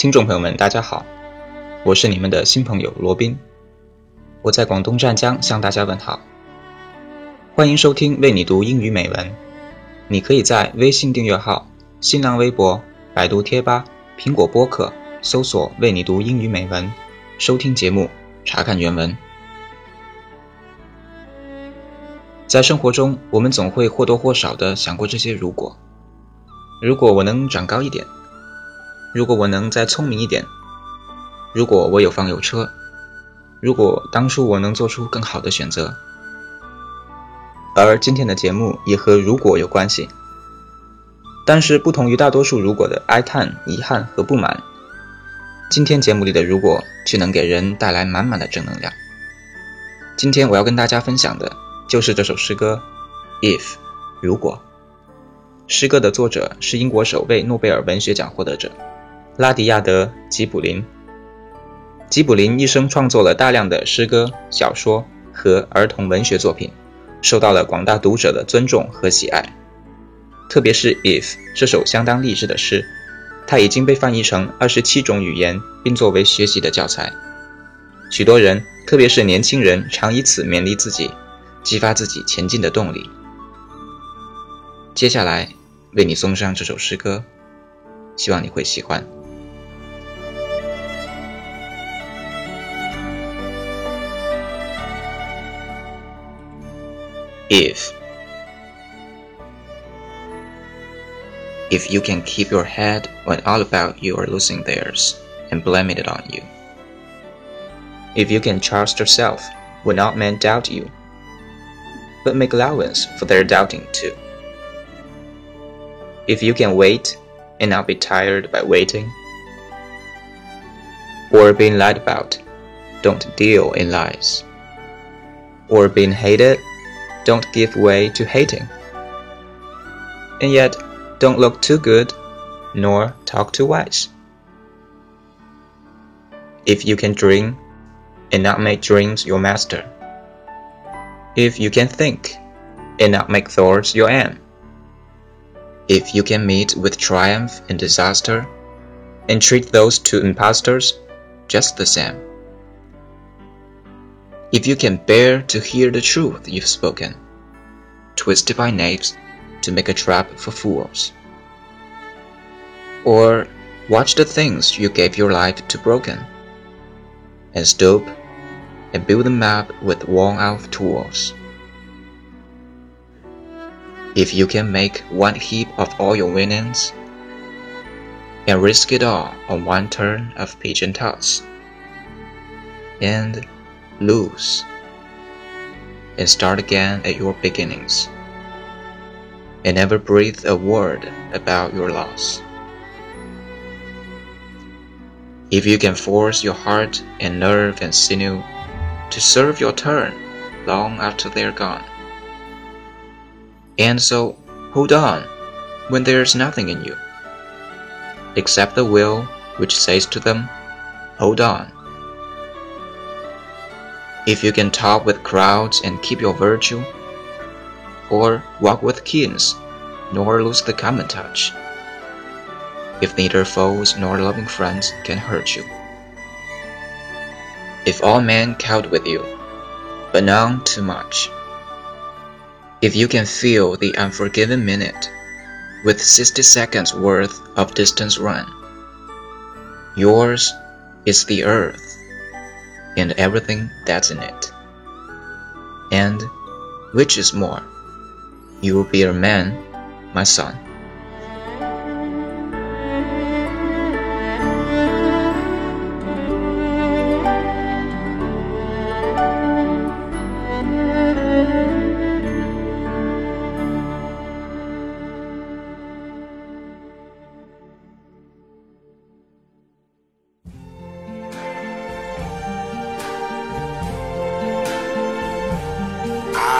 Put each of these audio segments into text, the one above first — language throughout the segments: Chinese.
听众朋友们，大家好，我是你们的新朋友罗宾，我在广东湛江向大家问好，欢迎收听为你读英语美文。你可以在微信订阅号、新浪微博、百度贴吧、苹果播客搜索“为你读英语美文”，收听节目，查看原文。在生活中，我们总会或多或少的想过这些如果：如果我能长高一点。如果我能再聪明一点，如果我有房有车，如果当初我能做出更好的选择，而今天的节目也和如果有关系。但是不同于大多数如果的哀叹、遗憾和不满，今天节目里的如果却能给人带来满满的正能量。今天我要跟大家分享的就是这首诗歌《If》，如果。诗歌的作者是英国首位诺贝尔文学奖获得者。拉迪亚德·吉卜林。吉卜林一生创作了大量的诗歌、小说和儿童文学作品，受到了广大读者的尊重和喜爱。特别是《If》这首相当励志的诗，它已经被翻译成二十七种语言，并作为学习的教材。许多人，特别是年轻人，常以此勉励自己，激发自己前进的动力。接下来为你送上这首诗歌，希望你会喜欢。If If you can keep your head when all about you are losing theirs and blaming it on you. If you can trust yourself when all men doubt you, but make allowance for their doubting too. If you can wait and not be tired by waiting, or being lied about, don't deal in lies, or being hated don't give way to hating. And yet, don't look too good, nor talk too wise. If you can dream, and not make dreams your master. If you can think, and not make thoughts your aim. If you can meet with triumph and disaster, and treat those two impostors just the same if you can bear to hear the truth you've spoken, twisted by knaves to make a trap for fools. Or watch the things you gave your life to broken, and stoop and build them up with worn out tools. If you can make one heap of all your winnings, and risk it all on one turn of pigeon toss, and lose and start again at your beginnings and never breathe a word about your loss. If you can force your heart and nerve and sinew to serve your turn long after they're gone, and so hold on when there's nothing in you, except the will which says to them, Hold on if you can talk with crowds and keep your virtue, or walk with kings, nor lose the common touch, if neither foes nor loving friends can hurt you. if all men count with you, but none too much. If you can fill the unforgiven minute with 60 seconds worth of distance run, yours is the earth and everything that's in it. And, which is more, you will be a man, my son.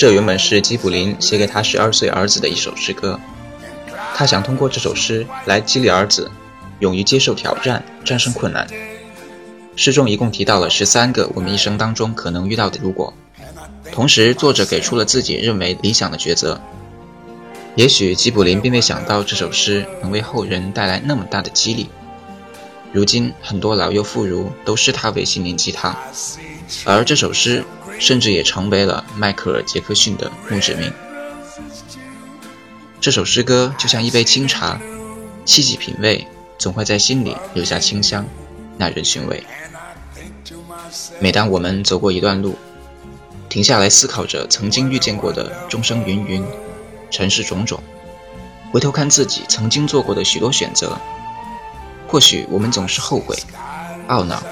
这原本是基卜林写给他十二岁儿子的一首诗歌，他想通过这首诗来激励儿子，勇于接受挑战，战胜困难。诗中一共提到了十三个我们一生当中可能遇到的如果，同时作者给出了自己认为理想的抉择。也许基卜林并未想到这首诗能为后人带来那么大的激励。如今很多老幼妇孺都视它为心灵鸡汤，而这首诗。甚至也成为了迈克尔·杰克逊的墓志铭。这首诗歌就像一杯清茶，细细品味，总会在心里留下清香，耐人寻味。每当我们走过一段路，停下来思考着曾经遇见过的众生芸芸、尘世种种，回头看自己曾经做过的许多选择，或许我们总是后悔、懊恼，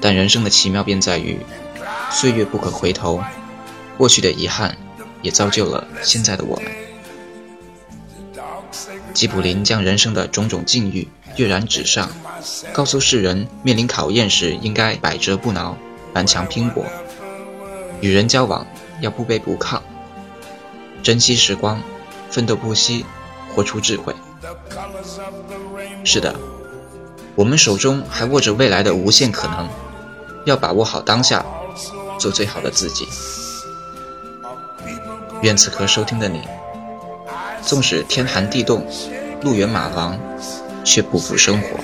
但人生的奇妙便在于。岁月不可回头，过去的遗憾也造就了现在的我们。吉卜林将人生的种种境遇跃然纸上，告诉世人面临考验时应该百折不挠、顽强拼搏；与人交往要不卑不亢，珍惜时光，奋斗不息，活出智慧。是的，我们手中还握着未来的无限可能，要把握好当下。做最好的自己。愿此刻收听的你，纵使天寒地冻、路远马亡，却不负生活。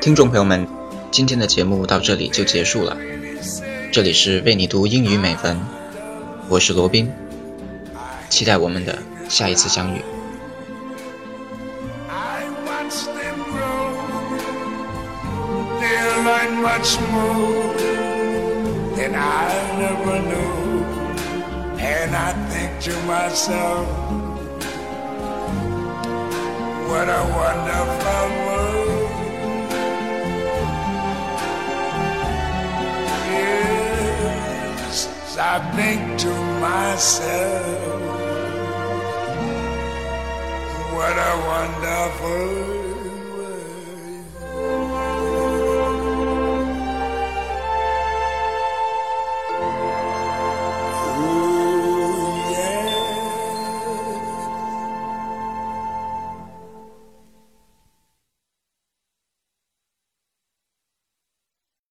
听众朋友们，今天的节目到这里就结束了。这里是为你读英语美文，我是罗宾，期待我们的下一次相遇。And I never knew. And I think to myself, what a wonderful world. Yes, I think to myself,